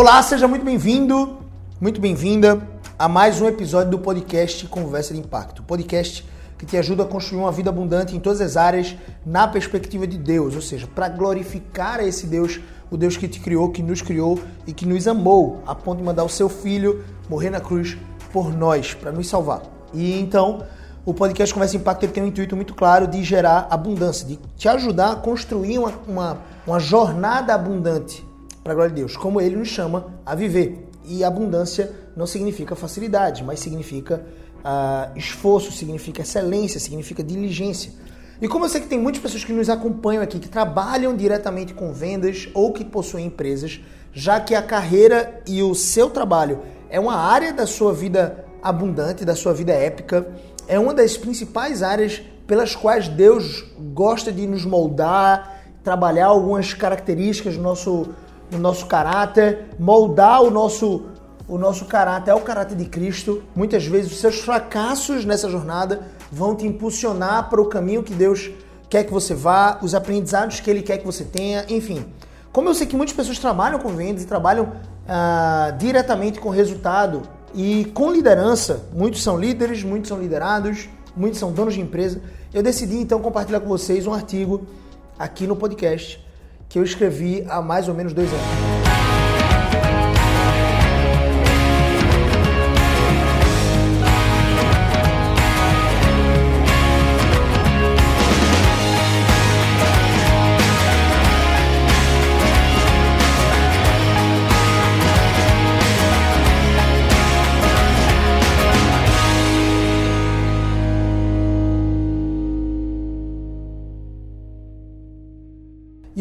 Olá, seja muito bem-vindo, muito bem-vinda a mais um episódio do podcast Conversa de Impacto. Podcast que te ajuda a construir uma vida abundante em todas as áreas na perspectiva de Deus, ou seja, para glorificar esse Deus, o Deus que te criou, que nos criou e que nos amou, a ponto de mandar o seu filho morrer na cruz por nós, para nos salvar. E então, o podcast Conversa Impacto ele tem um intuito muito claro de gerar abundância, de te ajudar a construir uma, uma, uma jornada abundante para a glória de Deus, como ele nos chama a viver. E abundância não significa facilidade, mas significa uh, esforço, significa excelência, significa diligência. E como eu sei que tem muitas pessoas que nos acompanham aqui, que trabalham diretamente com vendas ou que possuem empresas, já que a carreira e o seu trabalho é uma área da sua vida abundante, da sua vida épica, é uma das principais áreas pelas quais Deus gosta de nos moldar, trabalhar algumas características do nosso, do nosso caráter, moldar o nosso, o nosso caráter ao caráter de Cristo. Muitas vezes os seus fracassos nessa jornada vão te impulsionar para o caminho que Deus quer que você vá, os aprendizados que Ele quer que você tenha, enfim. Como eu sei que muitas pessoas trabalham com vendas e trabalham ah, diretamente com resultado e com liderança, muitos são líderes, muitos são liderados, muitos são donos de empresa, eu decidi então compartilhar com vocês um artigo aqui no podcast que eu escrevi há mais ou menos dois anos.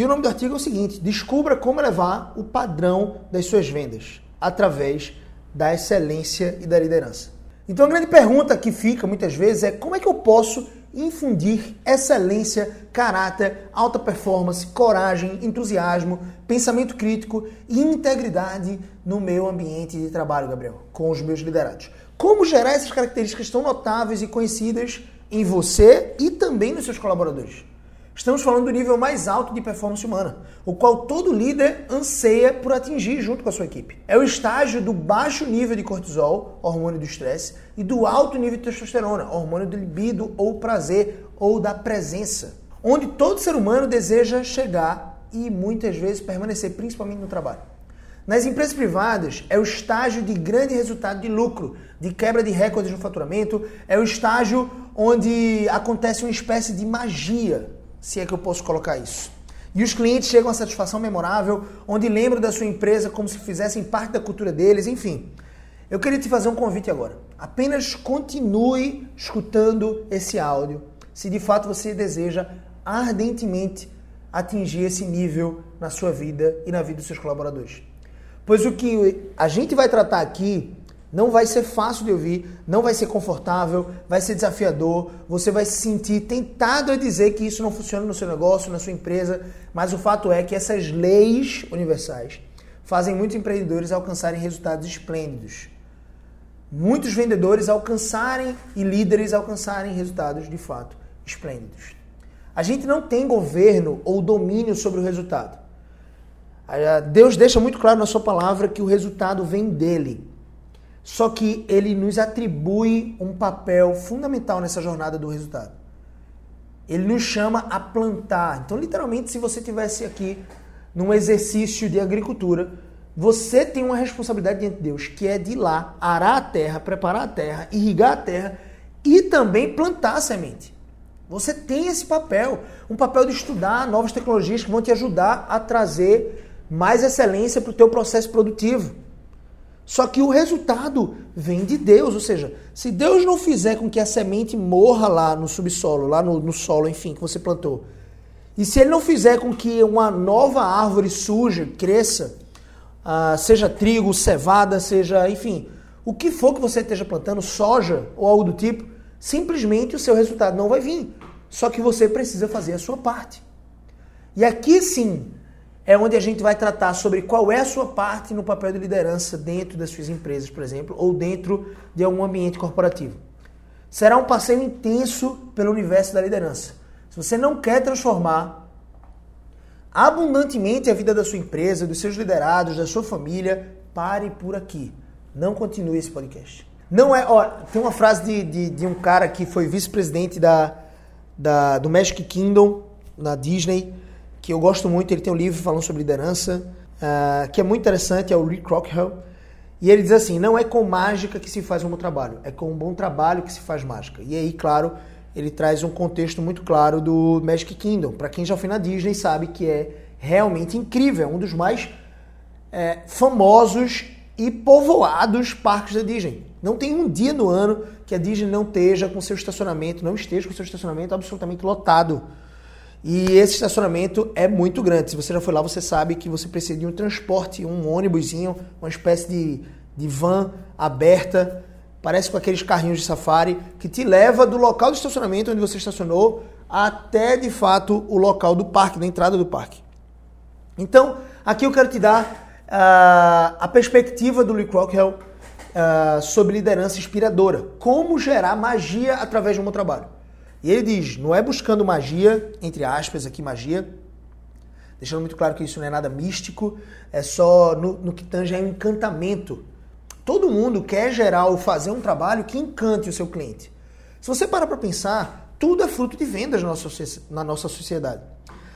Nome do artigo é o seguinte: descubra como elevar o padrão das suas vendas através da excelência e da liderança. Então a grande pergunta que fica muitas vezes é como é que eu posso infundir excelência, caráter, alta performance, coragem, entusiasmo, pensamento crítico e integridade no meu ambiente de trabalho, Gabriel, com os meus liderados. Como gerar essas características tão notáveis e conhecidas em você e também nos seus colaboradores? Estamos falando do nível mais alto de performance humana, o qual todo líder anseia por atingir junto com a sua equipe. É o estágio do baixo nível de cortisol, hormônio do estresse, e do alto nível de testosterona, hormônio do libido ou prazer ou da presença, onde todo ser humano deseja chegar e muitas vezes permanecer, principalmente no trabalho. Nas empresas privadas, é o estágio de grande resultado de lucro, de quebra de recordes no faturamento, é o estágio onde acontece uma espécie de magia se é que eu posso colocar isso. E os clientes chegam a satisfação memorável, onde lembram da sua empresa como se fizessem parte da cultura deles, enfim. Eu queria te fazer um convite agora. Apenas continue escutando esse áudio, se de fato você deseja ardentemente atingir esse nível na sua vida e na vida dos seus colaboradores. Pois o que a gente vai tratar aqui não vai ser fácil de ouvir, não vai ser confortável, vai ser desafiador, você vai se sentir tentado a dizer que isso não funciona no seu negócio, na sua empresa, mas o fato é que essas leis universais fazem muitos empreendedores alcançarem resultados esplêndidos. Muitos vendedores alcançarem e líderes alcançarem resultados de fato esplêndidos. A gente não tem governo ou domínio sobre o resultado. Deus deixa muito claro na sua palavra que o resultado vem dele. Só que ele nos atribui um papel fundamental nessa jornada do resultado. Ele nos chama a plantar. Então, literalmente, se você tivesse aqui num exercício de agricultura, você tem uma responsabilidade diante de Deus, que é de ir lá, arar a terra, preparar a terra, irrigar a terra e também plantar a semente. Você tem esse papel, um papel de estudar novas tecnologias que vão te ajudar a trazer mais excelência para o teu processo produtivo. Só que o resultado vem de Deus, ou seja, se Deus não fizer com que a semente morra lá no subsolo, lá no, no solo, enfim, que você plantou, e se Ele não fizer com que uma nova árvore suja cresça, uh, seja trigo, cevada, seja, enfim, o que for que você esteja plantando, soja ou algo do tipo, simplesmente o seu resultado não vai vir. Só que você precisa fazer a sua parte. E aqui sim, é onde a gente vai tratar sobre qual é a sua parte no papel de liderança dentro das suas empresas, por exemplo, ou dentro de algum ambiente corporativo. Será um passeio intenso pelo universo da liderança. Se você não quer transformar abundantemente a vida da sua empresa, dos seus liderados, da sua família, pare por aqui. Não continue esse podcast. Não é. Ó, tem uma frase de, de, de um cara que foi vice-presidente da, da, do Magic Kingdom na Disney, que eu gosto muito. Ele tem um livro falando sobre liderança, uh, que é muito interessante, é o Rick Rockwell. E ele diz assim: não é com mágica que se faz um bom trabalho, é com um bom trabalho que se faz mágica. E aí, claro, ele traz um contexto muito claro do Magic Kingdom. Para quem já foi na Disney sabe que é realmente incrível, é um dos mais é, famosos e povoados parques da Disney. Não tem um dia no ano que a Disney não esteja com seu estacionamento, não esteja com seu estacionamento absolutamente lotado. E esse estacionamento é muito grande. Se você já foi lá, você sabe que você precisa de um transporte, um ônibusinho, uma espécie de, de van aberta, parece com aqueles carrinhos de safari, que te leva do local do estacionamento onde você estacionou até de fato o local do parque, da entrada do parque. Então, aqui eu quero te dar uh, a perspectiva do Lee Crockwell uh, sobre liderança inspiradora. Como gerar magia através um bom trabalho. E ele diz: não é buscando magia, entre aspas aqui, magia, deixando muito claro que isso não é nada místico, é só no, no que tange a encantamento. Todo mundo quer gerar ou fazer um trabalho que encante o seu cliente. Se você parar para pensar, tudo é fruto de vendas na nossa sociedade.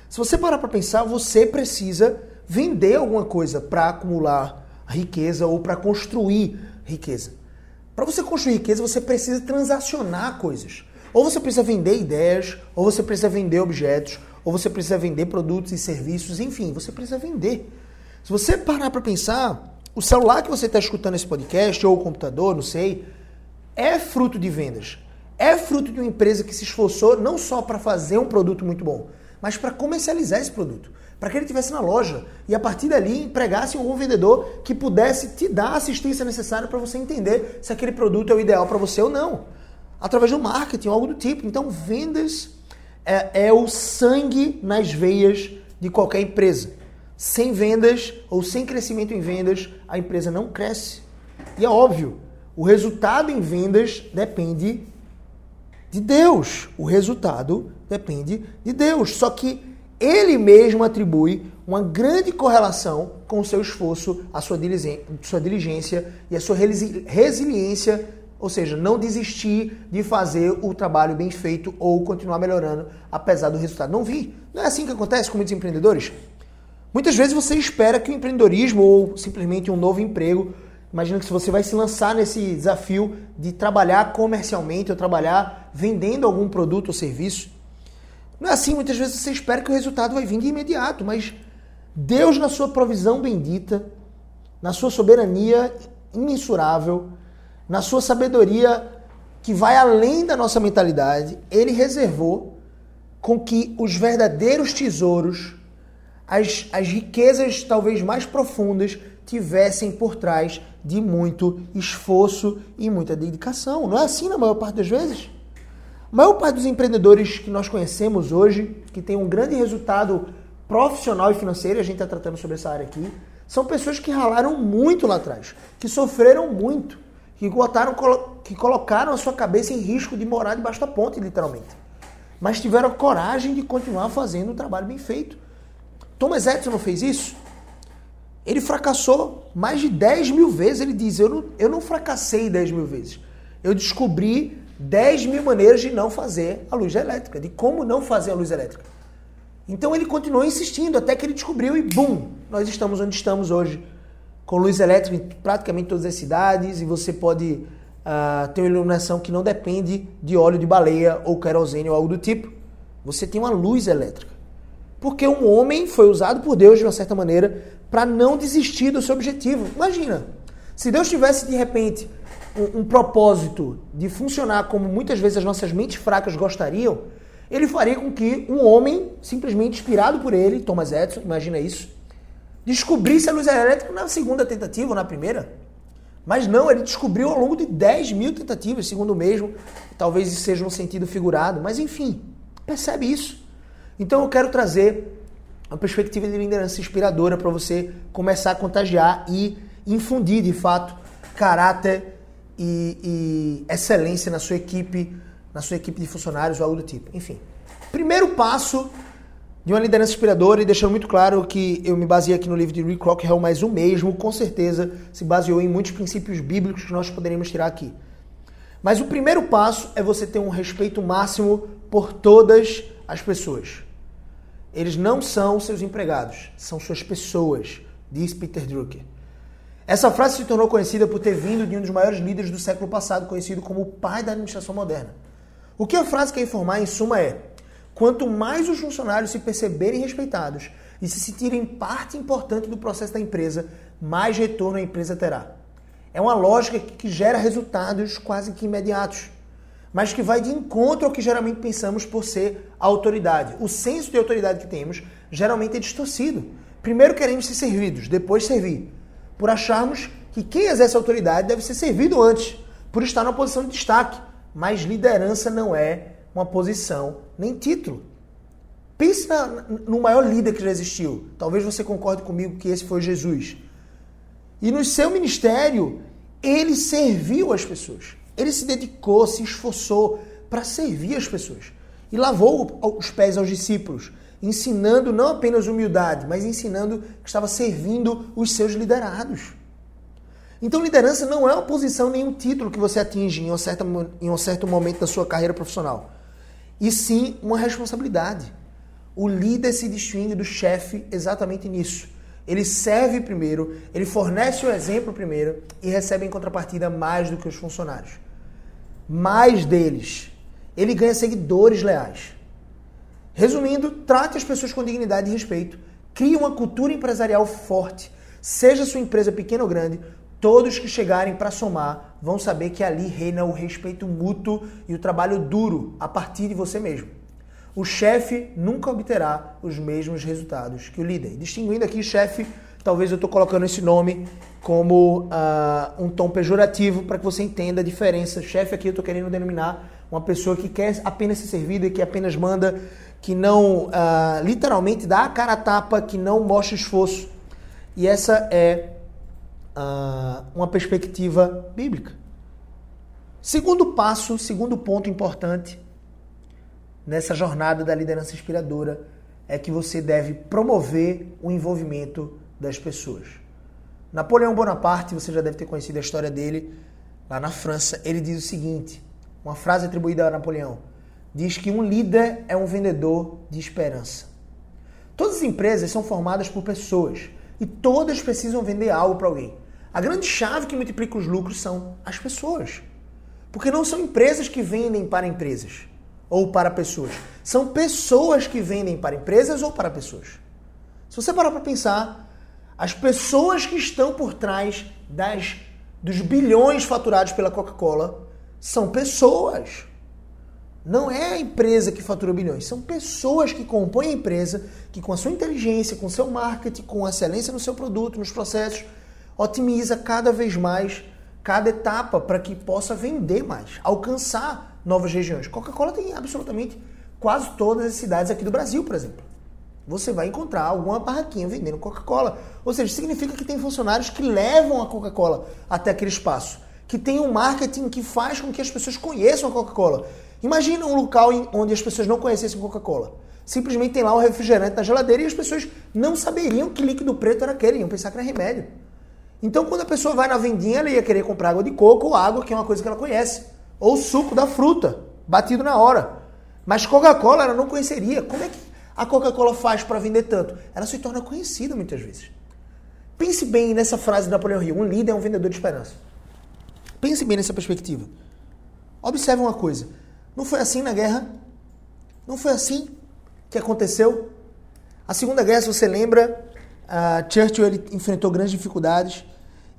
Se você parar para pensar, você precisa vender alguma coisa para acumular riqueza ou para construir riqueza. Para você construir riqueza, você precisa transacionar coisas. Ou você precisa vender ideias, ou você precisa vender objetos, ou você precisa vender produtos e serviços, enfim, você precisa vender. Se você parar para pensar, o celular que você está escutando esse podcast, ou o computador, não sei, é fruto de vendas. É fruto de uma empresa que se esforçou não só para fazer um produto muito bom, mas para comercializar esse produto. Para que ele estivesse na loja e a partir dali empregasse um bom vendedor que pudesse te dar a assistência necessária para você entender se aquele produto é o ideal para você ou não através do marketing, algo do tipo. Então, vendas é, é o sangue nas veias de qualquer empresa. Sem vendas ou sem crescimento em vendas, a empresa não cresce. E é óbvio, o resultado em vendas depende de Deus. O resultado depende de Deus. Só que ele mesmo atribui uma grande correlação com o seu esforço, a sua diligência e a sua resiliência ou seja, não desistir de fazer o trabalho bem feito ou continuar melhorando apesar do resultado não vir. Não é assim que acontece com muitos empreendedores? Muitas vezes você espera que o empreendedorismo ou simplesmente um novo emprego, imagina que se você vai se lançar nesse desafio de trabalhar comercialmente ou trabalhar vendendo algum produto ou serviço, não é assim, muitas vezes você espera que o resultado vai vir de imediato, mas Deus na sua provisão bendita, na sua soberania imensurável, na sua sabedoria que vai além da nossa mentalidade, ele reservou com que os verdadeiros tesouros, as, as riquezas talvez mais profundas, tivessem por trás de muito esforço e muita dedicação. Não é assim na maior parte das vezes? A maior parte dos empreendedores que nós conhecemos hoje, que tem um grande resultado profissional e financeiro, a gente está tratando sobre essa área aqui, são pessoas que ralaram muito lá atrás, que sofreram muito que, botaram, que colocaram a sua cabeça em risco de morar debaixo da ponte, literalmente. Mas tiveram coragem de continuar fazendo um trabalho bem feito. Thomas Edison não fez isso? Ele fracassou mais de 10 mil vezes. Ele diz: Eu não, eu não fracassei 10 mil vezes. Eu descobri 10 mil maneiras de não fazer a luz elétrica, de como não fazer a luz elétrica. Então ele continuou insistindo até que ele descobriu e, bum, nós estamos onde estamos hoje com luz elétrica em praticamente todas as cidades e você pode uh, ter uma iluminação que não depende de óleo de baleia ou querosene ou algo do tipo. Você tem uma luz elétrica. Porque um homem foi usado por Deus de uma certa maneira para não desistir do seu objetivo. Imagina, se Deus tivesse de repente um, um propósito de funcionar como muitas vezes as nossas mentes fracas gostariam, ele faria com que um homem, simplesmente inspirado por ele, Thomas Edison, imagina isso, descobrisse a luz elétrica na segunda tentativa ou na primeira. Mas não, ele descobriu ao longo de 10 mil tentativas, segundo o mesmo. Talvez isso seja um sentido figurado, mas enfim, percebe isso. Então eu quero trazer uma perspectiva de liderança inspiradora para você começar a contagiar e infundir de fato caráter e, e excelência na sua equipe, na sua equipe de funcionários ou algo do tipo. Enfim, primeiro passo de uma liderança inspiradora e deixando muito claro que eu me baseei aqui no livro de Rick Rockwell, mas o mesmo, com certeza, se baseou em muitos princípios bíblicos que nós poderíamos tirar aqui. Mas o primeiro passo é você ter um respeito máximo por todas as pessoas. Eles não são seus empregados, são suas pessoas, diz Peter Drucker. Essa frase se tornou conhecida por ter vindo de um dos maiores líderes do século passado, conhecido como o pai da administração moderna. O que a frase quer informar, em suma, é: quanto mais os funcionários se perceberem respeitados e se sentirem parte importante do processo da empresa, mais retorno a empresa terá. É uma lógica que gera resultados quase que imediatos, mas que vai de encontro ao que geralmente pensamos por ser a autoridade. O senso de autoridade que temos geralmente é distorcido. Primeiro queremos ser servidos, depois servir. Por acharmos que quem exerce autoridade deve ser servido antes, por estar numa posição de destaque. Mas liderança não é uma posição nem título. Pense na, no maior líder que já existiu. Talvez você concorde comigo que esse foi Jesus. E no seu ministério, ele serviu as pessoas. Ele se dedicou, se esforçou para servir as pessoas. E lavou os pés aos discípulos, ensinando não apenas humildade, mas ensinando que estava servindo os seus liderados. Então, liderança não é uma posição nem um título que você atinge em um certo, em um certo momento da sua carreira profissional, e sim uma responsabilidade. O líder se distingue do chefe exatamente nisso. Ele serve primeiro, ele fornece o exemplo primeiro e recebe em contrapartida mais do que os funcionários. Mais deles. Ele ganha seguidores leais. Resumindo, trate as pessoas com dignidade e respeito. Crie uma cultura empresarial forte. Seja sua empresa pequena ou grande, todos que chegarem para somar vão saber que ali reina o respeito mútuo e o trabalho duro a partir de você mesmo o chefe nunca obterá os mesmos resultados que o líder. Distinguindo aqui chefe, talvez eu estou colocando esse nome como uh, um tom pejorativo para que você entenda a diferença. Chefe aqui eu estou querendo denominar uma pessoa que quer apenas ser servida, que apenas manda, que não uh, literalmente dá a cara a tapa, que não mostra esforço. E essa é uh, uma perspectiva bíblica. Segundo passo, segundo ponto importante nessa jornada da liderança inspiradora é que você deve promover o envolvimento das pessoas. Napoleão Bonaparte, você já deve ter conhecido a história dele lá na França. Ele diz o seguinte: uma frase atribuída a Napoleão. Diz que um líder é um vendedor de esperança. Todas as empresas são formadas por pessoas e todas precisam vender algo para alguém. A grande chave que multiplica os lucros são as pessoas. Porque não são empresas que vendem para empresas ou para pessoas. São pessoas que vendem para empresas ou para pessoas. Se você parar para pensar, as pessoas que estão por trás das, dos bilhões faturados pela Coca-Cola são pessoas. Não é a empresa que fatura bilhões, são pessoas que compõem a empresa, que com a sua inteligência, com o seu marketing, com excelência no seu produto, nos processos, otimiza cada vez mais cada etapa para que possa vender mais, alcançar novas regiões. Coca-Cola tem absolutamente quase todas as cidades aqui do Brasil, por exemplo. Você vai encontrar alguma barraquinha vendendo Coca-Cola. Ou seja, significa que tem funcionários que levam a Coca-Cola até aquele espaço. Que tem um marketing que faz com que as pessoas conheçam a Coca-Cola. Imagina um local onde as pessoas não conhecessem Coca-Cola. Simplesmente tem lá um refrigerante na geladeira e as pessoas não saberiam que líquido preto era aquele, iam pensar que era remédio. Então, quando a pessoa vai na vendinha, ela ia querer comprar água de coco ou água, que é uma coisa que ela conhece ou suco da fruta, batido na hora. Mas Coca-Cola ela não conheceria. Como é que a Coca-Cola faz para vender tanto? Ela se torna conhecida muitas vezes. Pense bem nessa frase de Napoleão Hill: um líder é um vendedor de esperança. Pense bem nessa perspectiva. Observe uma coisa: não foi assim na guerra? Não foi assim que aconteceu? A Segunda Guerra, se você lembra, Churchill ele enfrentou grandes dificuldades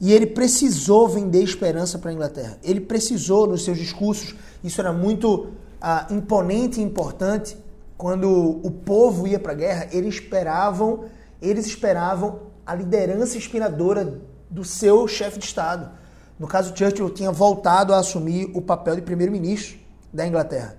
e ele precisou vender esperança para a Inglaterra. Ele precisou, nos seus discursos, isso era muito ah, imponente e importante, quando o povo ia para a guerra, eles esperavam, eles esperavam a liderança inspiradora do seu chefe de Estado. No caso, Churchill tinha voltado a assumir o papel de primeiro-ministro da Inglaterra.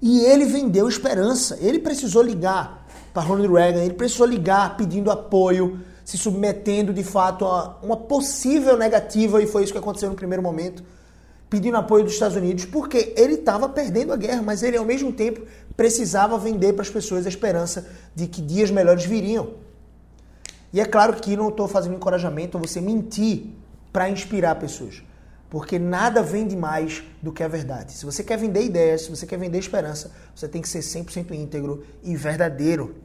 E ele vendeu esperança. Ele precisou ligar para Ronald Reagan, ele precisou ligar pedindo apoio, se submetendo de fato a uma possível negativa, e foi isso que aconteceu no primeiro momento, pedindo apoio dos Estados Unidos porque ele estava perdendo a guerra, mas ele ao mesmo tempo precisava vender para as pessoas a esperança de que dias melhores viriam. E é claro que não estou fazendo encorajamento a você mentir para inspirar pessoas. Porque nada vende mais do que a verdade. Se você quer vender ideias, se você quer vender esperança, você tem que ser 100% íntegro e verdadeiro.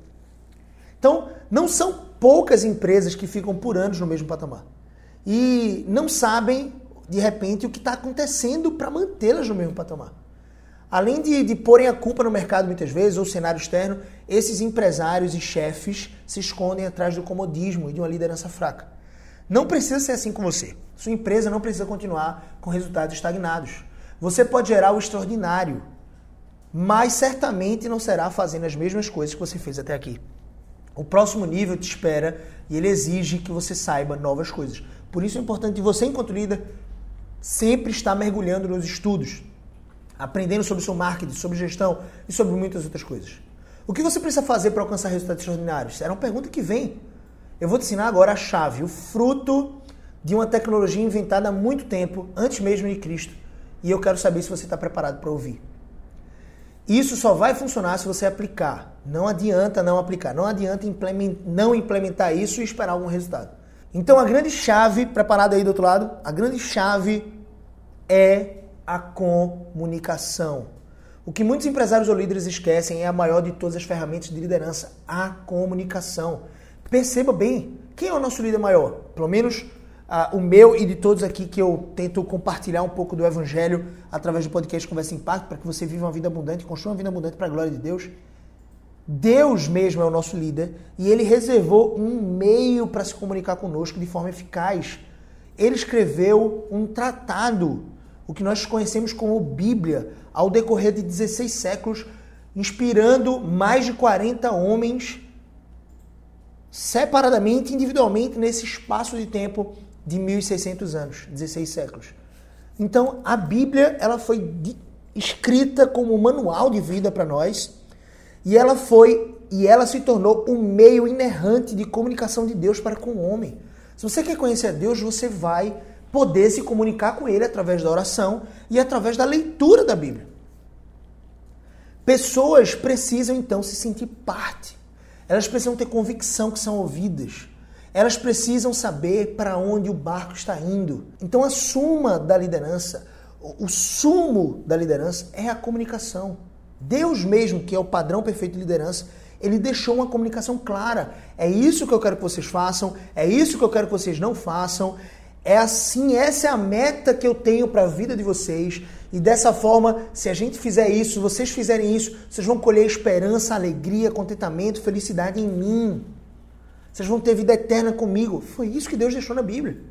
Então, não são poucas empresas que ficam por anos no mesmo patamar. E não sabem, de repente, o que está acontecendo para mantê-las no mesmo patamar. Além de, de porem a culpa no mercado muitas vezes, ou cenário externo, esses empresários e chefes se escondem atrás do comodismo e de uma liderança fraca. Não precisa ser assim com você. Sua empresa não precisa continuar com resultados estagnados. Você pode gerar o extraordinário, mas certamente não será fazendo as mesmas coisas que você fez até aqui. O próximo nível te espera e ele exige que você saiba novas coisas. Por isso é importante você, enquanto líder, sempre estar mergulhando nos estudos, aprendendo sobre seu marketing, sobre gestão e sobre muitas outras coisas. O que você precisa fazer para alcançar resultados extraordinários? Era uma pergunta que vem. Eu vou te ensinar agora a chave, o fruto de uma tecnologia inventada há muito tempo, antes mesmo de Cristo. E eu quero saber se você está preparado para ouvir. Isso só vai funcionar se você aplicar. Não adianta não aplicar. Não adianta não implementar isso e esperar algum resultado. Então a grande chave, preparado aí do outro lado, a grande chave é a comunicação. O que muitos empresários ou líderes esquecem é a maior de todas as ferramentas de liderança, a comunicação. Perceba bem, quem é o nosso líder maior? Pelo menos uh, o meu e de todos aqui que eu tento compartilhar um pouco do Evangelho através do podcast Conversa Impacto, para que você viva uma vida abundante, construa uma vida abundante para a glória de Deus. Deus mesmo é o nosso líder e ele reservou um meio para se comunicar conosco de forma eficaz. Ele escreveu um tratado o que nós conhecemos como Bíblia, ao decorrer de 16 séculos, inspirando mais de 40 homens separadamente, individualmente, nesse espaço de tempo de 1600 anos, 16 séculos. Então, a Bíblia, ela foi escrita como um manual de vida para nós, e ela foi e ela se tornou um meio inerrante de comunicação de Deus para com o homem. Se você quer conhecer a Deus, você vai poder se comunicar com Ele através da oração e através da leitura da Bíblia. Pessoas precisam então se sentir parte. Elas precisam ter convicção que são ouvidas. Elas precisam saber para onde o barco está indo. Então a suma da liderança, o sumo da liderança é a comunicação. Deus mesmo, que é o padrão perfeito de liderança, ele deixou uma comunicação clara. É isso que eu quero que vocês façam, é isso que eu quero que vocês não façam, é assim, essa é a meta que eu tenho para a vida de vocês. E dessa forma, se a gente fizer isso, vocês fizerem isso, vocês vão colher esperança, alegria, contentamento, felicidade em mim. Vocês vão ter vida eterna comigo. Foi isso que Deus deixou na Bíblia.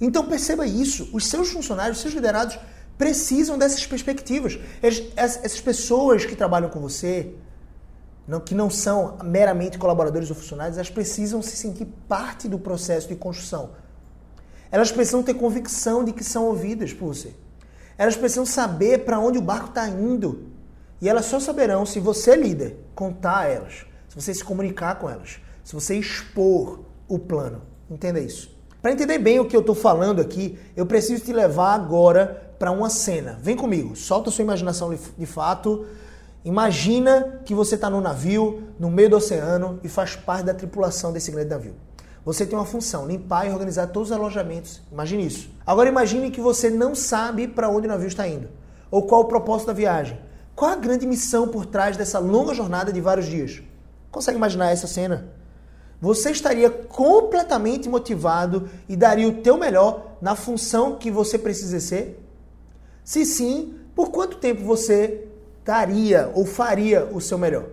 Então perceba isso. Os seus funcionários, os seus liderados precisam dessas perspectivas. essas pessoas que trabalham com você, que não são meramente colaboradores ou funcionários, elas precisam se sentir parte do processo de construção elas precisam ter convicção de que são ouvidas por você. Elas precisam saber para onde o barco está indo. E elas só saberão se você, líder, contar a elas, se você se comunicar com elas, se você expor o plano. Entenda isso. Para entender bem o que eu estou falando aqui, eu preciso te levar agora para uma cena. Vem comigo, solta sua imaginação de fato. Imagina que você está num navio, no meio do oceano, e faz parte da tripulação desse grande navio. Você tem uma função, limpar e organizar todos os alojamentos. Imagine isso. Agora imagine que você não sabe para onde o navio está indo. Ou qual o propósito da viagem. Qual a grande missão por trás dessa longa jornada de vários dias? Consegue imaginar essa cena? Você estaria completamente motivado e daria o teu melhor na função que você precisa ser? Se sim, por quanto tempo você daria ou faria o seu melhor?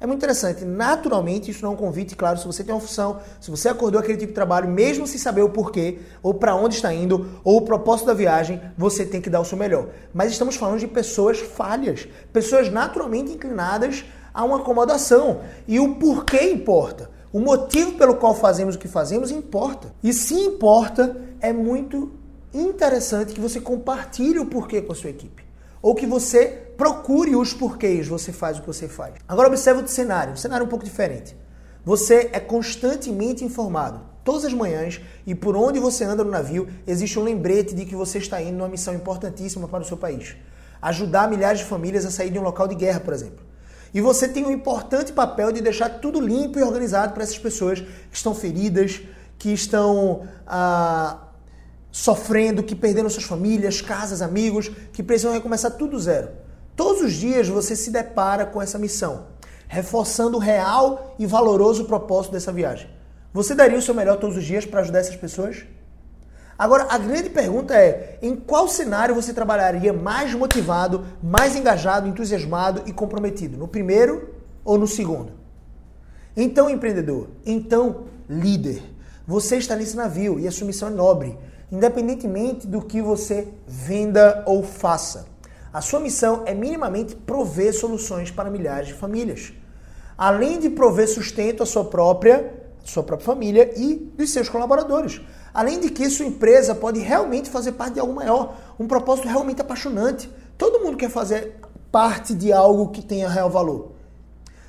É muito interessante. Naturalmente, isso não é um convite, claro, se você tem uma função, se você acordou aquele tipo de trabalho, mesmo sem saber o porquê, ou para onde está indo, ou o propósito da viagem, você tem que dar o seu melhor. Mas estamos falando de pessoas falhas, pessoas naturalmente inclinadas a uma acomodação. E o porquê importa. O motivo pelo qual fazemos o que fazemos importa. E se importa, é muito interessante que você compartilhe o porquê com a sua equipe ou que você procure os porquês você faz o que você faz. Agora observe o cenário, um cenário um pouco diferente. Você é constantemente informado. todas as manhãs e por onde você anda no navio, existe um lembrete de que você está indo numa missão importantíssima para o seu país. Ajudar milhares de famílias a sair de um local de guerra, por exemplo. E você tem um importante papel de deixar tudo limpo e organizado para essas pessoas que estão feridas, que estão ah, sofrendo, que perderam suas famílias, casas, amigos, que precisam recomeçar tudo zero. Todos os dias você se depara com essa missão, reforçando o real e valoroso propósito dessa viagem. Você daria o seu melhor todos os dias para ajudar essas pessoas? Agora, a grande pergunta é: em qual cenário você trabalharia mais motivado, mais engajado, entusiasmado e comprometido? No primeiro ou no segundo? Então, empreendedor, então, líder, você está nesse navio e a sua missão é nobre, independentemente do que você venda ou faça. A sua missão é minimamente prover soluções para milhares de famílias. Além de prover sustento à sua própria, sua própria família e dos seus colaboradores. Além de que sua empresa pode realmente fazer parte de algo maior, um propósito realmente apaixonante. Todo mundo quer fazer parte de algo que tenha real valor.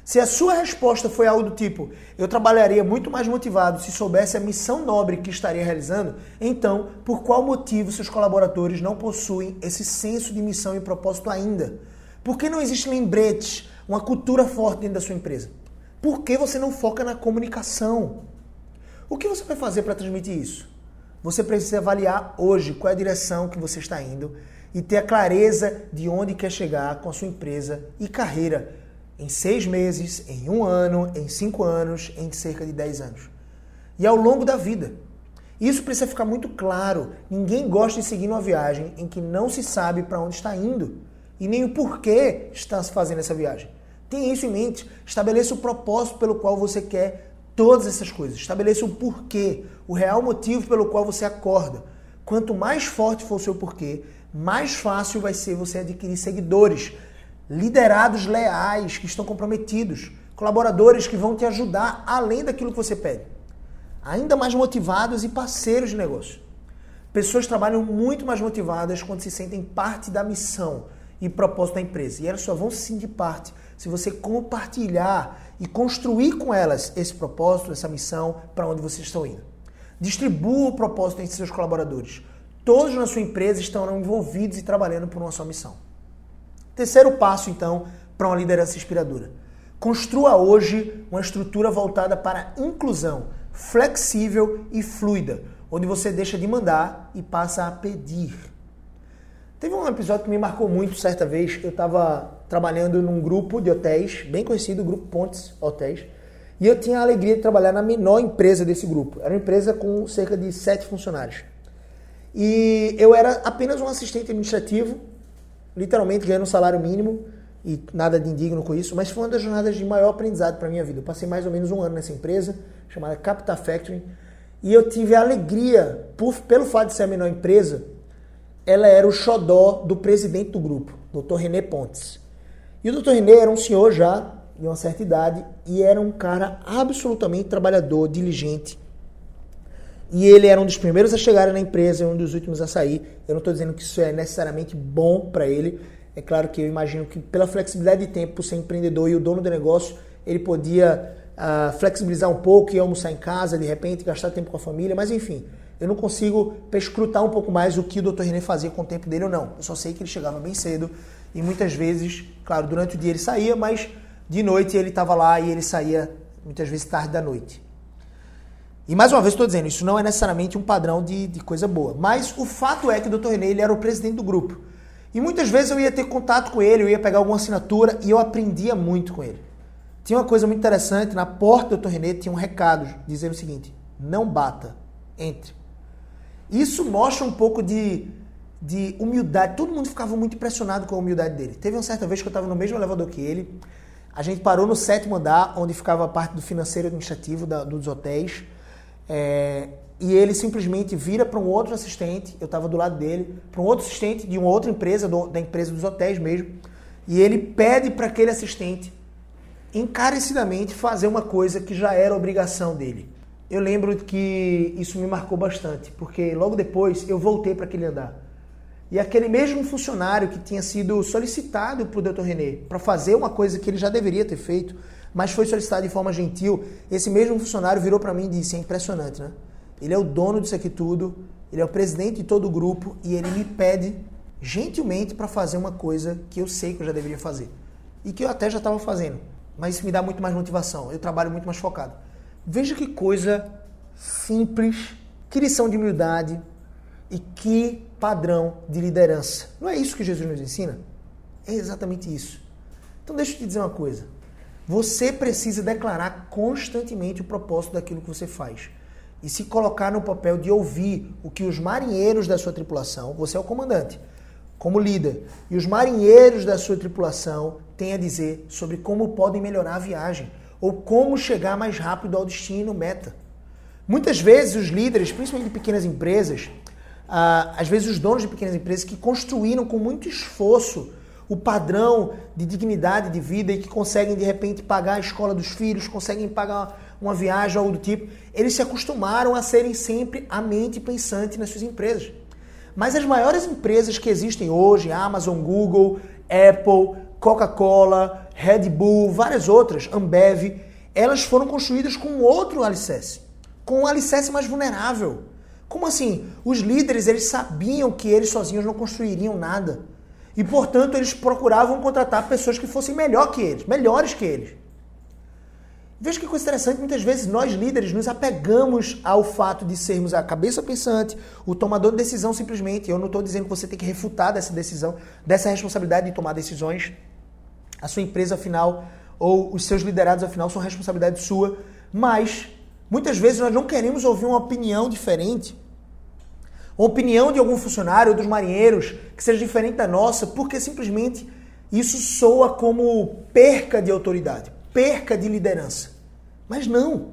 Se a sua resposta foi algo do tipo, eu trabalharia muito mais motivado se soubesse a missão nobre que estaria realizando, então, por qual motivo seus colaboradores não possuem esse senso de missão e propósito ainda? Por que não existe lembretes, uma cultura forte dentro da sua empresa? Por que você não foca na comunicação? O que você vai fazer para transmitir isso? Você precisa avaliar hoje qual é a direção que você está indo e ter a clareza de onde quer chegar com a sua empresa e carreira em seis meses, em um ano, em cinco anos, em cerca de dez anos. E ao longo da vida. Isso precisa ficar muito claro. Ninguém gosta de seguir uma viagem em que não se sabe para onde está indo e nem o porquê está fazendo essa viagem. Tenha isso em mente. Estabeleça o propósito pelo qual você quer Todas essas coisas. Estabeleça o porquê, o real motivo pelo qual você acorda. Quanto mais forte for o seu porquê, mais fácil vai ser você adquirir seguidores, liderados leais que estão comprometidos, colaboradores que vão te ajudar além daquilo que você pede. Ainda mais motivados e parceiros de negócio. Pessoas trabalham muito mais motivadas quando se sentem parte da missão e propósito da empresa. E elas só vão se sentir parte se você compartilhar e construir com elas esse propósito, essa missão para onde vocês estão indo. Distribua o propósito entre seus colaboradores. Todos na sua empresa estão envolvidos e trabalhando por uma só missão. Terceiro passo, então, para uma liderança inspiradora. Construa hoje uma estrutura voltada para inclusão, flexível e fluida, onde você deixa de mandar e passa a pedir. Teve um episódio que me marcou muito certa vez. Eu estava trabalhando num grupo de hotéis, bem conhecido, o Grupo Pontes Hotéis. E eu tinha a alegria de trabalhar na menor empresa desse grupo. Era uma empresa com cerca de sete funcionários. E eu era apenas um assistente administrativo, literalmente ganhando um salário mínimo e nada de indigno com isso, mas foi uma das jornadas de maior aprendizado para minha vida. Eu passei mais ou menos um ano nessa empresa, chamada Capital Factory, e eu tive a alegria, por, pelo fato de ser a menor empresa, ela era o xodó do presidente do grupo, Dr. René Pontes. E o Dr. René era um senhor já de uma certa idade e era um cara absolutamente trabalhador, diligente. E ele era um dos primeiros a chegar na empresa e um dos últimos a sair. Eu não estou dizendo que isso é necessariamente bom para ele. É claro que eu imagino que pela flexibilidade de tempo, ser empreendedor e o dono do negócio, ele podia uh, flexibilizar um pouco e almoçar em casa, de repente, gastar tempo com a família, mas enfim, eu não consigo escrutar um pouco mais o que o Dr. René fazia com o tempo dele ou não. Eu só sei que ele chegava bem cedo, e muitas vezes, claro, durante o dia ele saía, mas de noite ele estava lá e ele saía muitas vezes tarde da noite. E mais uma vez estou dizendo, isso não é necessariamente um padrão de, de coisa boa. Mas o fato é que o Dr. René ele era o presidente do grupo. E muitas vezes eu ia ter contato com ele, eu ia pegar alguma assinatura e eu aprendia muito com ele. Tinha uma coisa muito interessante, na porta do Dr. René tinha um recado dizendo o seguinte: não bata, entre. Isso mostra um pouco de de humildade. Todo mundo ficava muito impressionado com a humildade dele. Teve uma certa vez que eu estava no mesmo elevador que ele. A gente parou no sétimo andar, onde ficava a parte do financeiro administrativo da, dos hotéis. É, e ele simplesmente vira para um outro assistente, eu estava do lado dele, para um outro assistente de uma outra empresa, do, da empresa dos hotéis mesmo. E ele pede para aquele assistente encarecidamente fazer uma coisa que já era obrigação dele. Eu lembro que isso me marcou bastante, porque logo depois eu voltei para aquele andar. E aquele mesmo funcionário que tinha sido solicitado por Dr. René para fazer uma coisa que ele já deveria ter feito, mas foi solicitado de forma gentil. Esse mesmo funcionário virou para mim e disse: é impressionante, né? Ele é o dono disso aqui tudo, ele é o presidente de todo o grupo e ele me pede gentilmente para fazer uma coisa que eu sei que eu já deveria fazer e que eu até já estava fazendo, mas isso me dá muito mais motivação. Eu trabalho muito mais focado. Veja que coisa simples, que lição de humildade e que padrão de liderança. Não é isso que Jesus nos ensina? É exatamente isso. Então deixa eu te dizer uma coisa. Você precisa declarar constantemente o propósito daquilo que você faz e se colocar no papel de ouvir o que os marinheiros da sua tripulação, você é o comandante, como líder, e os marinheiros da sua tripulação têm a dizer sobre como podem melhorar a viagem ou como chegar mais rápido ao destino, meta. Muitas vezes os líderes, principalmente de pequenas empresas, ah, às vezes os donos de pequenas empresas que construíram com muito esforço o padrão de dignidade de vida e que conseguem de repente pagar a escola dos filhos, conseguem pagar uma viagem ou algo do tipo, eles se acostumaram a serem sempre a mente pensante nas suas empresas. Mas as maiores empresas que existem hoje, Amazon, Google, Apple, Coca-Cola, Red Bull, várias outras, Ambev, elas foram construídas com outro alicerce, com um alicerce mais vulnerável. Como assim? Os líderes, eles sabiam que eles sozinhos não construiriam nada. E, portanto, eles procuravam contratar pessoas que fossem melhor que eles, melhores que eles. Veja que coisa interessante, muitas vezes nós líderes nos apegamos ao fato de sermos a cabeça pensante, o tomador de decisão simplesmente. Eu não estou dizendo que você tem que refutar dessa decisão, dessa responsabilidade de tomar decisões. A sua empresa, afinal, ou os seus liderados, afinal, são responsabilidade sua. Mas, muitas vezes, nós não queremos ouvir uma opinião diferente. Uma opinião de algum funcionário ou dos marinheiros que seja diferente da nossa, porque simplesmente isso soa como perca de autoridade, perca de liderança. Mas não.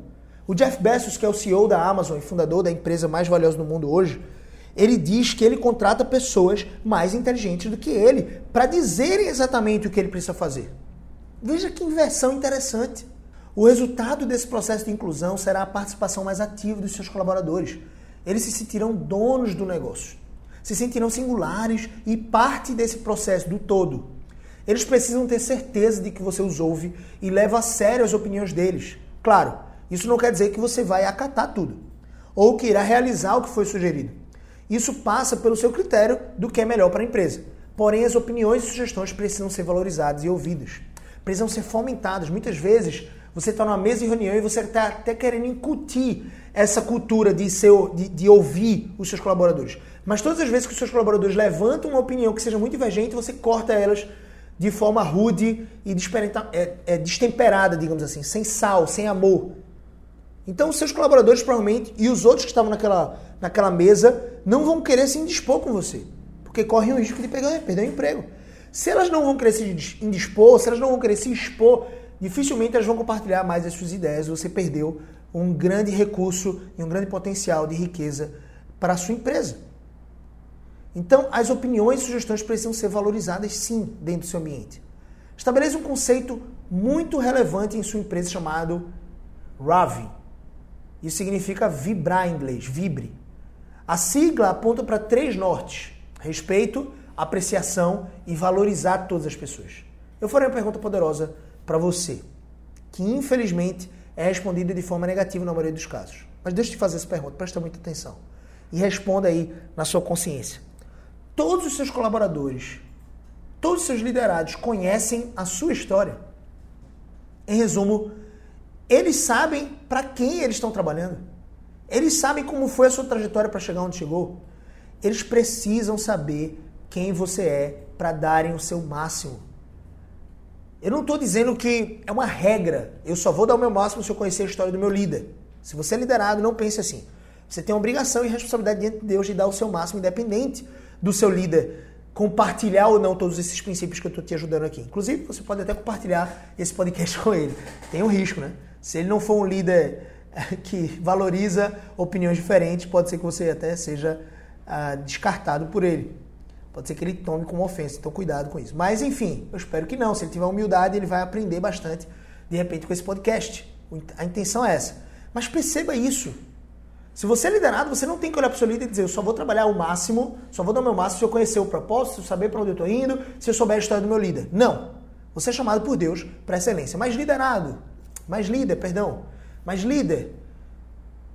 O Jeff Bezos, que é o CEO da Amazon e fundador da empresa mais valiosa do mundo hoje, ele diz que ele contrata pessoas mais inteligentes do que ele para dizerem exatamente o que ele precisa fazer. Veja que inversão interessante. O resultado desse processo de inclusão será a participação mais ativa dos seus colaboradores. Eles se sentirão donos do negócio, se sentirão singulares e parte desse processo do todo. Eles precisam ter certeza de que você os ouve e leva a sério as opiniões deles. Claro, isso não quer dizer que você vai acatar tudo ou que irá realizar o que foi sugerido. Isso passa pelo seu critério do que é melhor para a empresa. Porém, as opiniões e sugestões precisam ser valorizadas e ouvidas. Precisam ser fomentadas. Muitas vezes, você está numa mesa de reunião e você está até querendo incutir essa cultura de, ser, de, de, ouvir os seus colaboradores. Mas todas as vezes que os seus colaboradores levantam uma opinião que seja muito divergente, você corta elas de forma rude e é, é, destemperada, digamos assim, sem sal, sem amor. Então, os seus colaboradores provavelmente e os outros que estavam naquela, naquela mesa não vão querer se indispor com você, porque correm o risco de pegar, perder o emprego. Se elas não vão querer se indispor, se elas não vão querer se expor, dificilmente elas vão compartilhar mais as suas ideias. Você perdeu um grande recurso e um grande potencial de riqueza para a sua empresa. Então, as opiniões e sugestões precisam ser valorizadas sim dentro do seu ambiente. Estabeleça um conceito muito relevante em sua empresa chamado RAVI. Isso significa vibrar em inglês, vibre. A sigla aponta para três nortes: respeito, apreciação e valorizar todas as pessoas. Eu farei uma pergunta poderosa para você, que infelizmente é respondida de forma negativa na maioria dos casos. Mas deixa eu te fazer essa pergunta, presta muita atenção. E responda aí na sua consciência todos os seus colaboradores, todos os seus liderados conhecem a sua história. Em resumo, eles sabem para quem eles estão trabalhando. Eles sabem como foi a sua trajetória para chegar onde chegou. Eles precisam saber quem você é para darem o seu máximo. Eu não estou dizendo que é uma regra. Eu só vou dar o meu máximo se eu conhecer a história do meu líder. Se você é liderado, não pense assim. Você tem a obrigação e responsabilidade diante de Deus de dar o seu máximo, independente do seu líder compartilhar ou não todos esses princípios que eu estou te ajudando aqui. Inclusive, você pode até compartilhar esse podcast com ele. Tem um risco, né? Se ele não for um líder eh, que valoriza opiniões diferentes, pode ser que você até seja ah, descartado por ele. Pode ser que ele tome como ofensa, então cuidado com isso. Mas enfim, eu espero que não. Se ele tiver humildade, ele vai aprender bastante de repente com esse podcast. A intenção é essa. Mas perceba isso. Se você é liderado, você não tem que olhar para o seu líder e dizer, eu só vou trabalhar o máximo, só vou dar o meu máximo se eu conhecer o propósito, se eu saber para onde eu estou indo, se eu souber a história do meu líder. Não. Você é chamado por Deus para excelência. Mas liderado, mais líder, perdão, mais líder,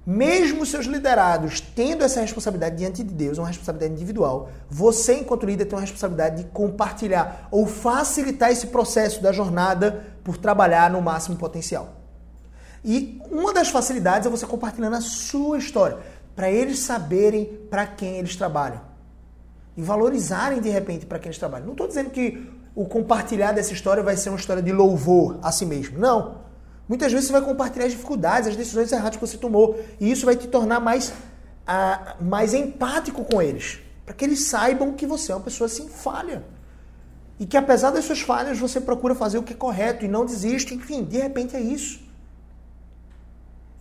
mesmo seus liderados tendo essa responsabilidade diante de Deus, uma responsabilidade individual, você, enquanto líder, tem uma responsabilidade de compartilhar ou facilitar esse processo da jornada por trabalhar no máximo potencial. E uma das facilidades é você compartilhando a sua história, para eles saberem para quem eles trabalham e valorizarem de repente para quem eles trabalham. Não estou dizendo que o compartilhar dessa história vai ser uma história de louvor a si mesmo. Não. Muitas vezes você vai compartilhar as dificuldades, as decisões erradas que você tomou. E isso vai te tornar mais, uh, mais empático com eles. Para que eles saibam que você é uma pessoa assim falha. E que apesar das suas falhas, você procura fazer o que é correto e não desiste. Enfim, de repente é isso.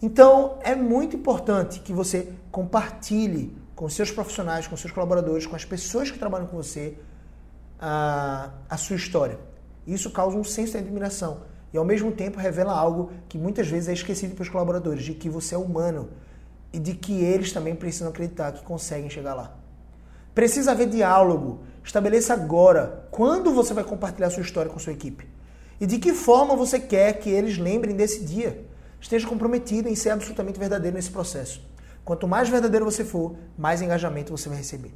Então, é muito importante que você compartilhe com seus profissionais, com seus colaboradores, com as pessoas que trabalham com você, a, a sua história. Isso causa um senso de admiração e ao mesmo tempo revela algo que muitas vezes é esquecido pelos colaboradores, de que você é humano e de que eles também precisam acreditar que conseguem chegar lá. Precisa haver diálogo. Estabeleça agora quando você vai compartilhar sua história com sua equipe e de que forma você quer que eles lembrem desse dia. Esteja comprometido em ser absolutamente verdadeiro nesse processo. Quanto mais verdadeiro você for, mais engajamento você vai receber.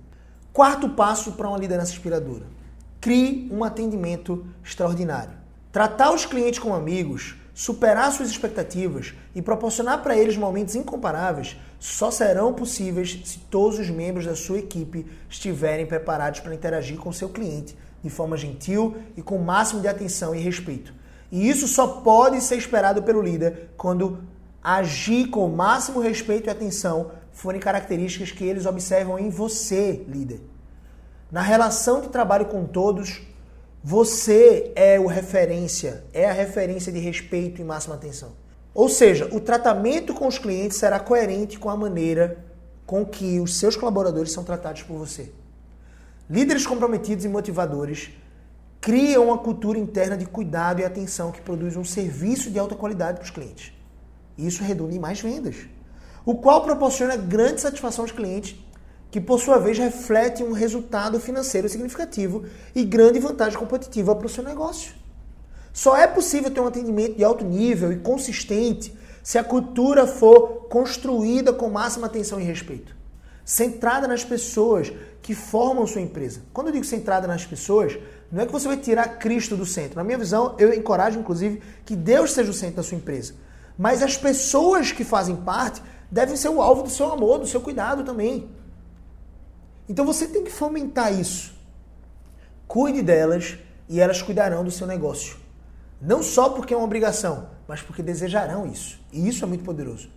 Quarto passo para uma liderança inspiradora: crie um atendimento extraordinário. Tratar os clientes como amigos, superar suas expectativas e proporcionar para eles momentos incomparáveis só serão possíveis se todos os membros da sua equipe estiverem preparados para interagir com seu cliente de forma gentil e com o máximo de atenção e respeito. E isso só pode ser esperado pelo líder quando agir com o máximo respeito e atenção forem características que eles observam em você, líder. Na relação de trabalho com todos, você é o referência, é a referência de respeito e máxima atenção. Ou seja, o tratamento com os clientes será coerente com a maneira com que os seus colaboradores são tratados por você. Líderes comprometidos e motivadores criam uma cultura interna de cuidado e atenção que produz um serviço de alta qualidade para os clientes. Isso redunda em mais vendas, o qual proporciona grande satisfação aos clientes que por sua vez reflete um resultado financeiro significativo e grande vantagem competitiva para o seu negócio. Só é possível ter um atendimento de alto nível e consistente se a cultura for construída com máxima atenção e respeito, centrada nas pessoas que formam sua empresa. Quando eu digo centrada nas pessoas, não é que você vai tirar Cristo do centro. Na minha visão, eu encorajo inclusive que Deus seja o centro da sua empresa. Mas as pessoas que fazem parte devem ser o alvo do seu amor, do seu cuidado também. Então você tem que fomentar isso. Cuide delas e elas cuidarão do seu negócio. Não só porque é uma obrigação, mas porque desejarão isso. E isso é muito poderoso.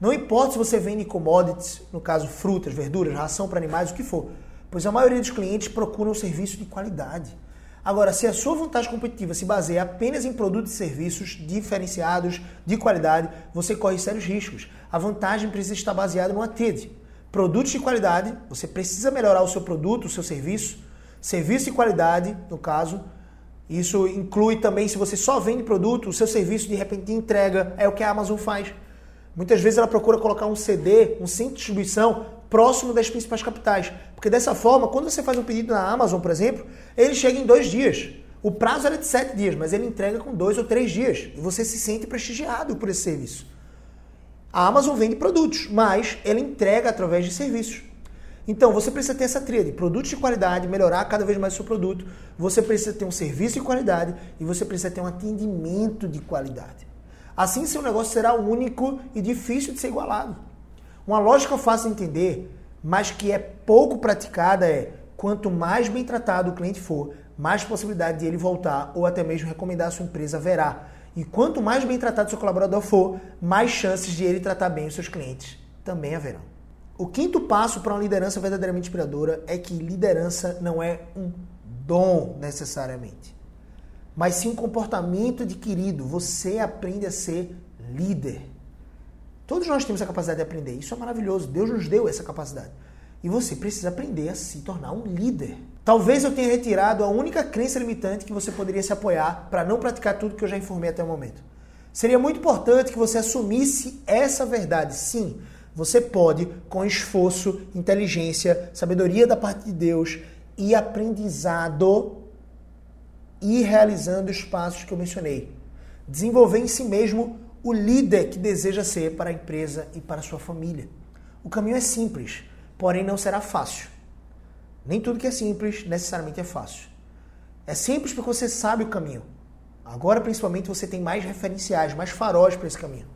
Não importa se você vende commodities, no caso frutas, verduras, ração para animais, o que for, pois a maioria dos clientes procuram um serviço de qualidade. Agora, se a sua vantagem competitiva se baseia apenas em produtos e serviços diferenciados, de qualidade, você corre sérios riscos. A vantagem precisa estar baseada numa TED, Produtos de qualidade, você precisa melhorar o seu produto, o seu serviço. Serviço de qualidade, no caso. Isso inclui também se você só vende produto, o seu serviço de repente de entrega é o que a Amazon faz. Muitas vezes ela procura colocar um CD, um centro de distribuição próximo das principais capitais. Porque dessa forma, quando você faz um pedido na Amazon, por exemplo, ele chega em dois dias. O prazo era de sete dias, mas ele entrega com dois ou três dias. E você se sente prestigiado por esse serviço. A Amazon vende produtos, mas ela entrega através de serviços. Então você precisa ter essa tríade: produtos de qualidade, melhorar cada vez mais o seu produto, você precisa ter um serviço de qualidade e você precisa ter um atendimento de qualidade. Assim seu negócio será único e difícil de ser igualado. Uma lógica fácil de entender, mas que é pouco praticada é quanto mais bem tratado o cliente for, mais possibilidade de ele voltar ou até mesmo recomendar a sua empresa haverá. E quanto mais bem tratado seu colaborador for, mais chances de ele tratar bem os seus clientes também haverão. O quinto passo para uma liderança verdadeiramente inspiradora é que liderança não é um dom necessariamente, mas sim um comportamento adquirido. Você aprende a ser líder. Todos nós temos a capacidade de aprender. Isso é maravilhoso. Deus nos deu essa capacidade. E você precisa aprender a se tornar um líder. Talvez eu tenha retirado a única crença limitante que você poderia se apoiar para não praticar tudo que eu já informei até o momento. Seria muito importante que você assumisse essa verdade. Sim, você pode, com esforço, inteligência, sabedoria da parte de Deus e aprendizado, ir realizando os passos que eu mencionei. Desenvolver em si mesmo o líder que deseja ser para a empresa e para a sua família. O caminho é simples, porém não será fácil. Nem tudo que é simples necessariamente é fácil. É simples porque você sabe o caminho. Agora, principalmente, você tem mais referenciais, mais faróis para esse caminho.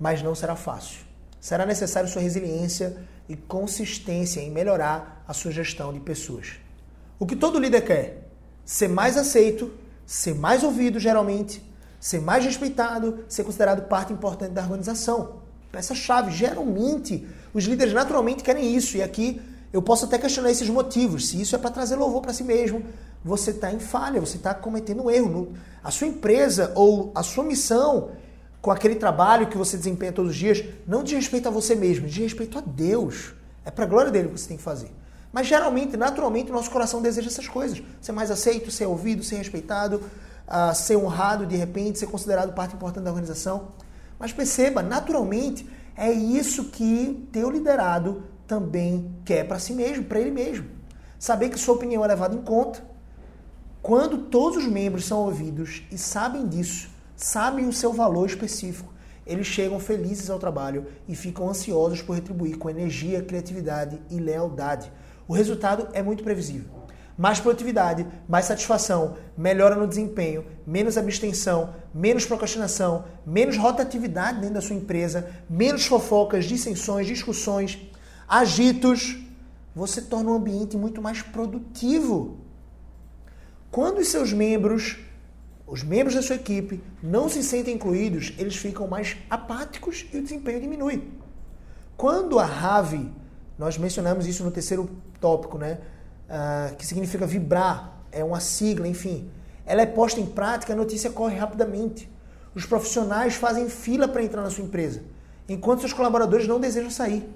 Mas não será fácil. Será necessário sua resiliência e consistência em melhorar a sua gestão de pessoas. O que todo líder quer? Ser mais aceito, ser mais ouvido, geralmente, ser mais respeitado, ser considerado parte importante da organização. Peça-chave. Geralmente, os líderes naturalmente querem isso. E aqui eu posso até questionar esses motivos. Se isso é para trazer louvor para si mesmo, você está em falha, você está cometendo um erro. A sua empresa ou a sua missão com aquele trabalho que você desempenha todos os dias não diz respeito a você mesmo, diz respeito a Deus. É para a glória dele que você tem que fazer. Mas geralmente, naturalmente, o nosso coração deseja essas coisas. Ser mais aceito, ser ouvido, ser respeitado, uh, ser honrado de repente, ser considerado parte importante da organização. Mas perceba, naturalmente, é isso que teu liderado também quer para si mesmo, para ele mesmo. Saber que sua opinião é levada em conta. Quando todos os membros são ouvidos e sabem disso, sabem o seu valor específico, eles chegam felizes ao trabalho e ficam ansiosos por retribuir com energia, criatividade e lealdade. O resultado é muito previsível. Mais produtividade, mais satisfação, melhora no desempenho, menos abstenção, menos procrastinação, menos rotatividade dentro da sua empresa, menos fofocas, dissensões, discussões, agitos. Você torna o ambiente muito mais produtivo. Quando os seus membros, os membros da sua equipe, não se sentem incluídos, eles ficam mais apáticos e o desempenho diminui. Quando a Rave, nós mencionamos isso no terceiro tópico, né? Uh, que significa vibrar, é uma sigla, enfim. Ela é posta em prática, a notícia corre rapidamente. Os profissionais fazem fila para entrar na sua empresa, enquanto seus colaboradores não desejam sair.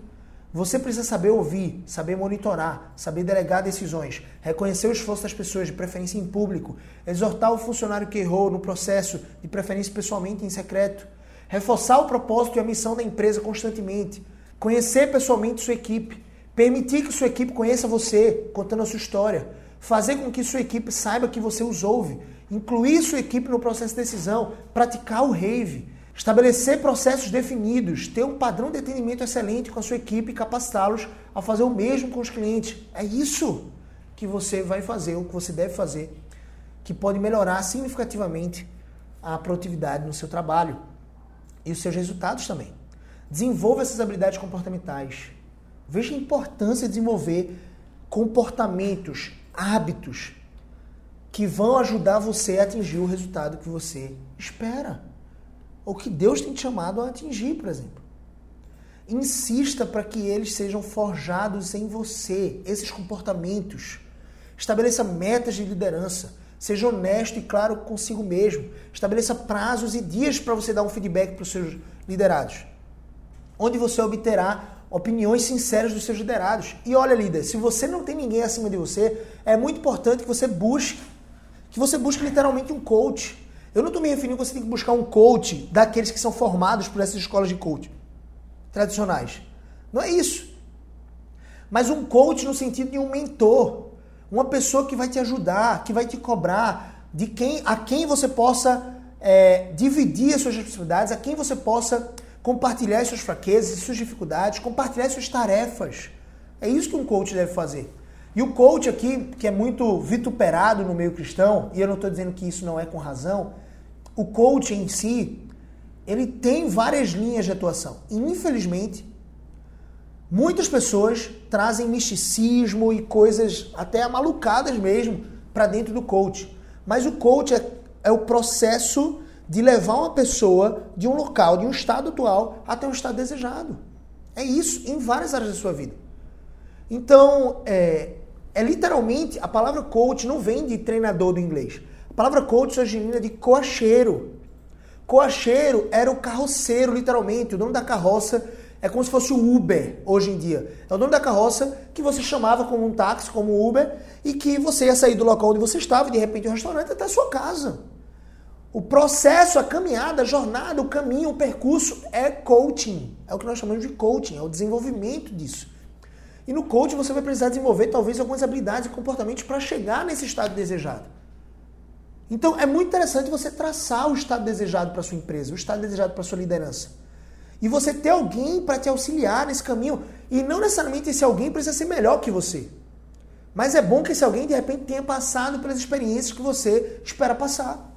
Você precisa saber ouvir, saber monitorar, saber delegar decisões, reconhecer o esforço das pessoas, de preferência em público, exortar o funcionário que errou no processo, de preferência pessoalmente em secreto, reforçar o propósito e a missão da empresa constantemente, conhecer pessoalmente sua equipe, permitir que sua equipe conheça você, contando a sua história, fazer com que sua equipe saiba que você os ouve, incluir sua equipe no processo de decisão, praticar o rave, estabelecer processos definidos, ter um padrão de atendimento excelente com a sua equipe e capacitá-los a fazer o mesmo com os clientes. É isso que você vai fazer, o que você deve fazer, que pode melhorar significativamente a produtividade no seu trabalho e os seus resultados também. Desenvolva essas habilidades comportamentais. Veja a importância de desenvolver comportamentos, hábitos que vão ajudar você a atingir o resultado que você espera ou que Deus tem te chamado a atingir, por exemplo. Insista para que eles sejam forjados em você, esses comportamentos. Estabeleça metas de liderança. Seja honesto e claro consigo mesmo. Estabeleça prazos e dias para você dar um feedback para os seus liderados. Onde você obterá opiniões sinceras dos seus liderados. E olha, líder, se você não tem ninguém acima de você, é muito importante que você busque, que você busque literalmente um coach eu não estou me referindo que você tem que buscar um coach daqueles que são formados por essas escolas de coach tradicionais. Não é isso. Mas um coach no sentido de um mentor, uma pessoa que vai te ajudar, que vai te cobrar, de quem a quem você possa é, dividir as suas responsabilidades, a quem você possa compartilhar as suas fraquezas, as suas dificuldades, compartilhar as suas tarefas. É isso que um coach deve fazer. E o coach aqui, que é muito vituperado no meio cristão, e eu não estou dizendo que isso não é com razão, o coach em si, ele tem várias linhas de atuação. E, infelizmente, muitas pessoas trazem misticismo e coisas até amalucadas mesmo para dentro do coach. Mas o coach é, é o processo de levar uma pessoa de um local, de um estado atual, até um estado desejado. É isso em várias áreas da sua vida. Então, é, é literalmente, a palavra coach não vem de treinador do inglês. A palavra coach origina de coacheiro. Coacheiro era o carroceiro, literalmente. O dono da carroça é como se fosse o Uber hoje em dia. É o dono da carroça que você chamava como um táxi, como Uber, e que você ia sair do local onde você estava, de repente, um restaurante até a sua casa. O processo, a caminhada, a jornada, o caminho, o percurso é coaching. É o que nós chamamos de coaching, é o desenvolvimento disso. E no coaching você vai precisar desenvolver talvez algumas habilidades e comportamentos para chegar nesse estado desejado. Então é muito interessante você traçar o estado desejado para sua empresa, o estado desejado para sua liderança. E você ter alguém para te auxiliar nesse caminho. E não necessariamente esse alguém precisa ser melhor que você. Mas é bom que esse alguém de repente tenha passado pelas experiências que você espera passar.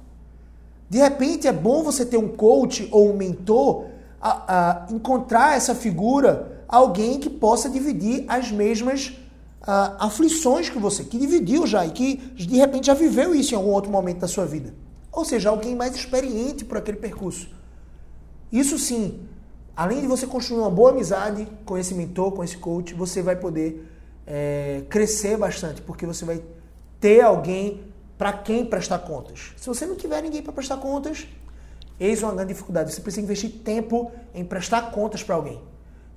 De repente é bom você ter um coach ou um mentor, a, a encontrar essa figura, alguém que possa dividir as mesmas uh, aflições que você, que dividiu já e que de repente já viveu isso em algum outro momento da sua vida. Ou seja, alguém mais experiente por aquele percurso. Isso sim, além de você construir uma boa amizade com esse mentor, com esse coach, você vai poder é, crescer bastante, porque você vai ter alguém para quem prestar contas. Se você não tiver ninguém para prestar contas, eis uma grande dificuldade. Você precisa investir tempo em prestar contas para alguém.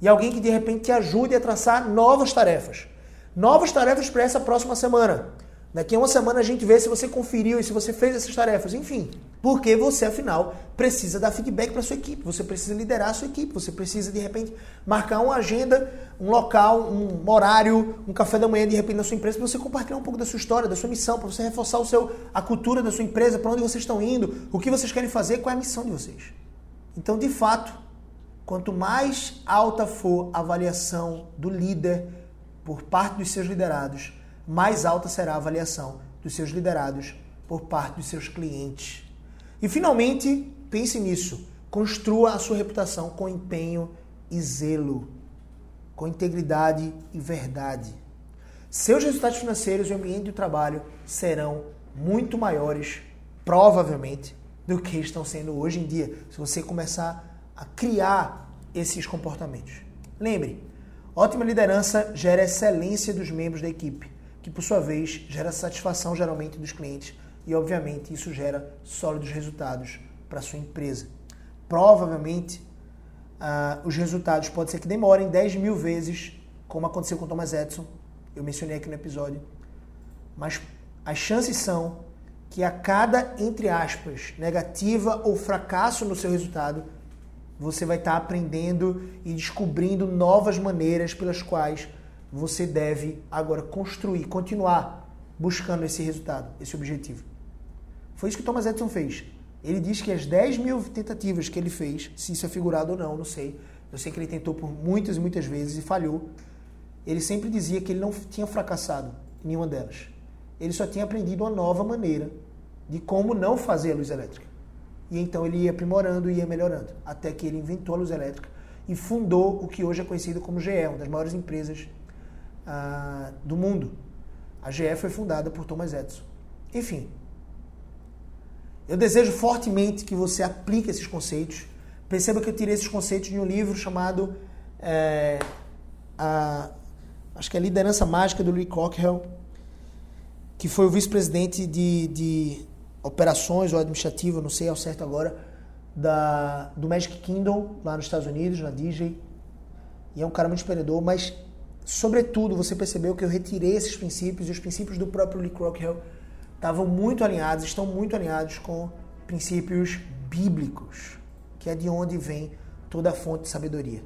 E alguém que de repente te ajude a traçar novas tarefas. Novas tarefas para essa próxima semana. Daqui a uma semana a gente vê se você conferiu e se você fez essas tarefas, enfim. Porque você, afinal, precisa dar feedback para sua equipe, você precisa liderar a sua equipe, você precisa, de repente, marcar uma agenda, um local, um horário, um café da manhã, de repente, na sua empresa, para você compartilhar um pouco da sua história, da sua missão, para você reforçar o seu, a cultura da sua empresa, para onde vocês estão indo, o que vocês querem fazer, qual é a missão de vocês. Então, de fato, quanto mais alta for a avaliação do líder, por parte dos seus liderados, mais alta será a avaliação dos seus liderados por parte dos seus clientes. E finalmente, pense nisso. Construa a sua reputação com empenho e zelo, com integridade e verdade. Seus resultados financeiros e o ambiente do trabalho serão muito maiores, provavelmente, do que estão sendo hoje em dia, se você começar a criar esses comportamentos. Lembre, Ótima liderança gera excelência dos membros da equipe, que por sua vez gera satisfação geralmente dos clientes e, obviamente, isso gera sólidos resultados para sua empresa. Provavelmente, uh, os resultados podem ser que demorem 10 mil vezes, como aconteceu com Thomas Edison, eu mencionei aqui no episódio, mas as chances são que a cada, entre aspas, negativa ou fracasso no seu resultado, você vai estar aprendendo e descobrindo novas maneiras pelas quais você deve agora construir, continuar buscando esse resultado, esse objetivo. Foi isso que Thomas Edison fez. Ele diz que as 10 mil tentativas que ele fez, se isso é figurado ou não, não sei. Eu sei que ele tentou por muitas e muitas vezes e falhou. Ele sempre dizia que ele não tinha fracassado em nenhuma delas. Ele só tinha aprendido uma nova maneira de como não fazer a luz elétrica. E então ele ia aprimorando e ia melhorando, até que ele inventou a luz elétrica e fundou o que hoje é conhecido como GE, uma das maiores empresas ah, do mundo. A GE foi fundada por Thomas Edison. Enfim, eu desejo fortemente que você aplique esses conceitos. Perceba que eu tirei esses conceitos de um livro chamado é, a, acho que é Liderança Mágica do Lee Cockrell, que foi o vice-presidente de, de operações ou administrativo, não sei ao certo agora, da, do Magic Kingdom, lá nos Estados Unidos, na Disney. E é um cara muito inspirador, mas, sobretudo, você percebeu que eu retirei esses princípios e os princípios do próprio Lee Crockwell estavam muito alinhados, estão muito alinhados com princípios bíblicos, que é de onde vem toda a fonte de sabedoria.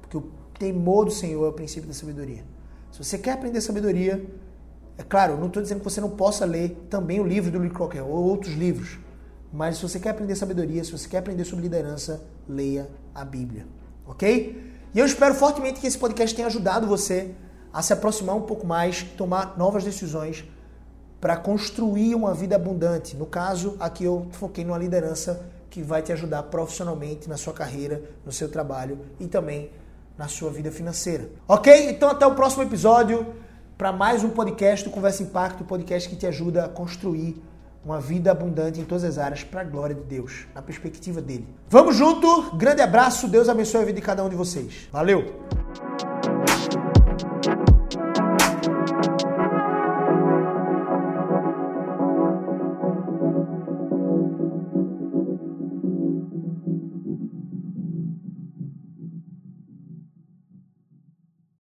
Porque o temor do Senhor é o princípio da sabedoria. Se você quer aprender sabedoria, é claro, não estou dizendo que você não possa ler também o livro do Lee Crocker ou outros livros, mas se você quer aprender sabedoria, se você quer aprender sobre liderança, leia a Bíblia, ok? E eu espero fortemente que esse podcast tenha ajudado você a se aproximar um pouco mais, tomar novas decisões para construir uma vida abundante. No caso, aqui eu foquei numa liderança que vai te ajudar profissionalmente na sua carreira, no seu trabalho e também na sua vida financeira. Ok? Então até o próximo episódio para mais um podcast do Conversa Impacto, podcast que te ajuda a construir uma vida abundante em todas as áreas para a glória de Deus, na perspectiva dele. Vamos junto, grande abraço, Deus abençoe a vida de cada um de vocês. Valeu!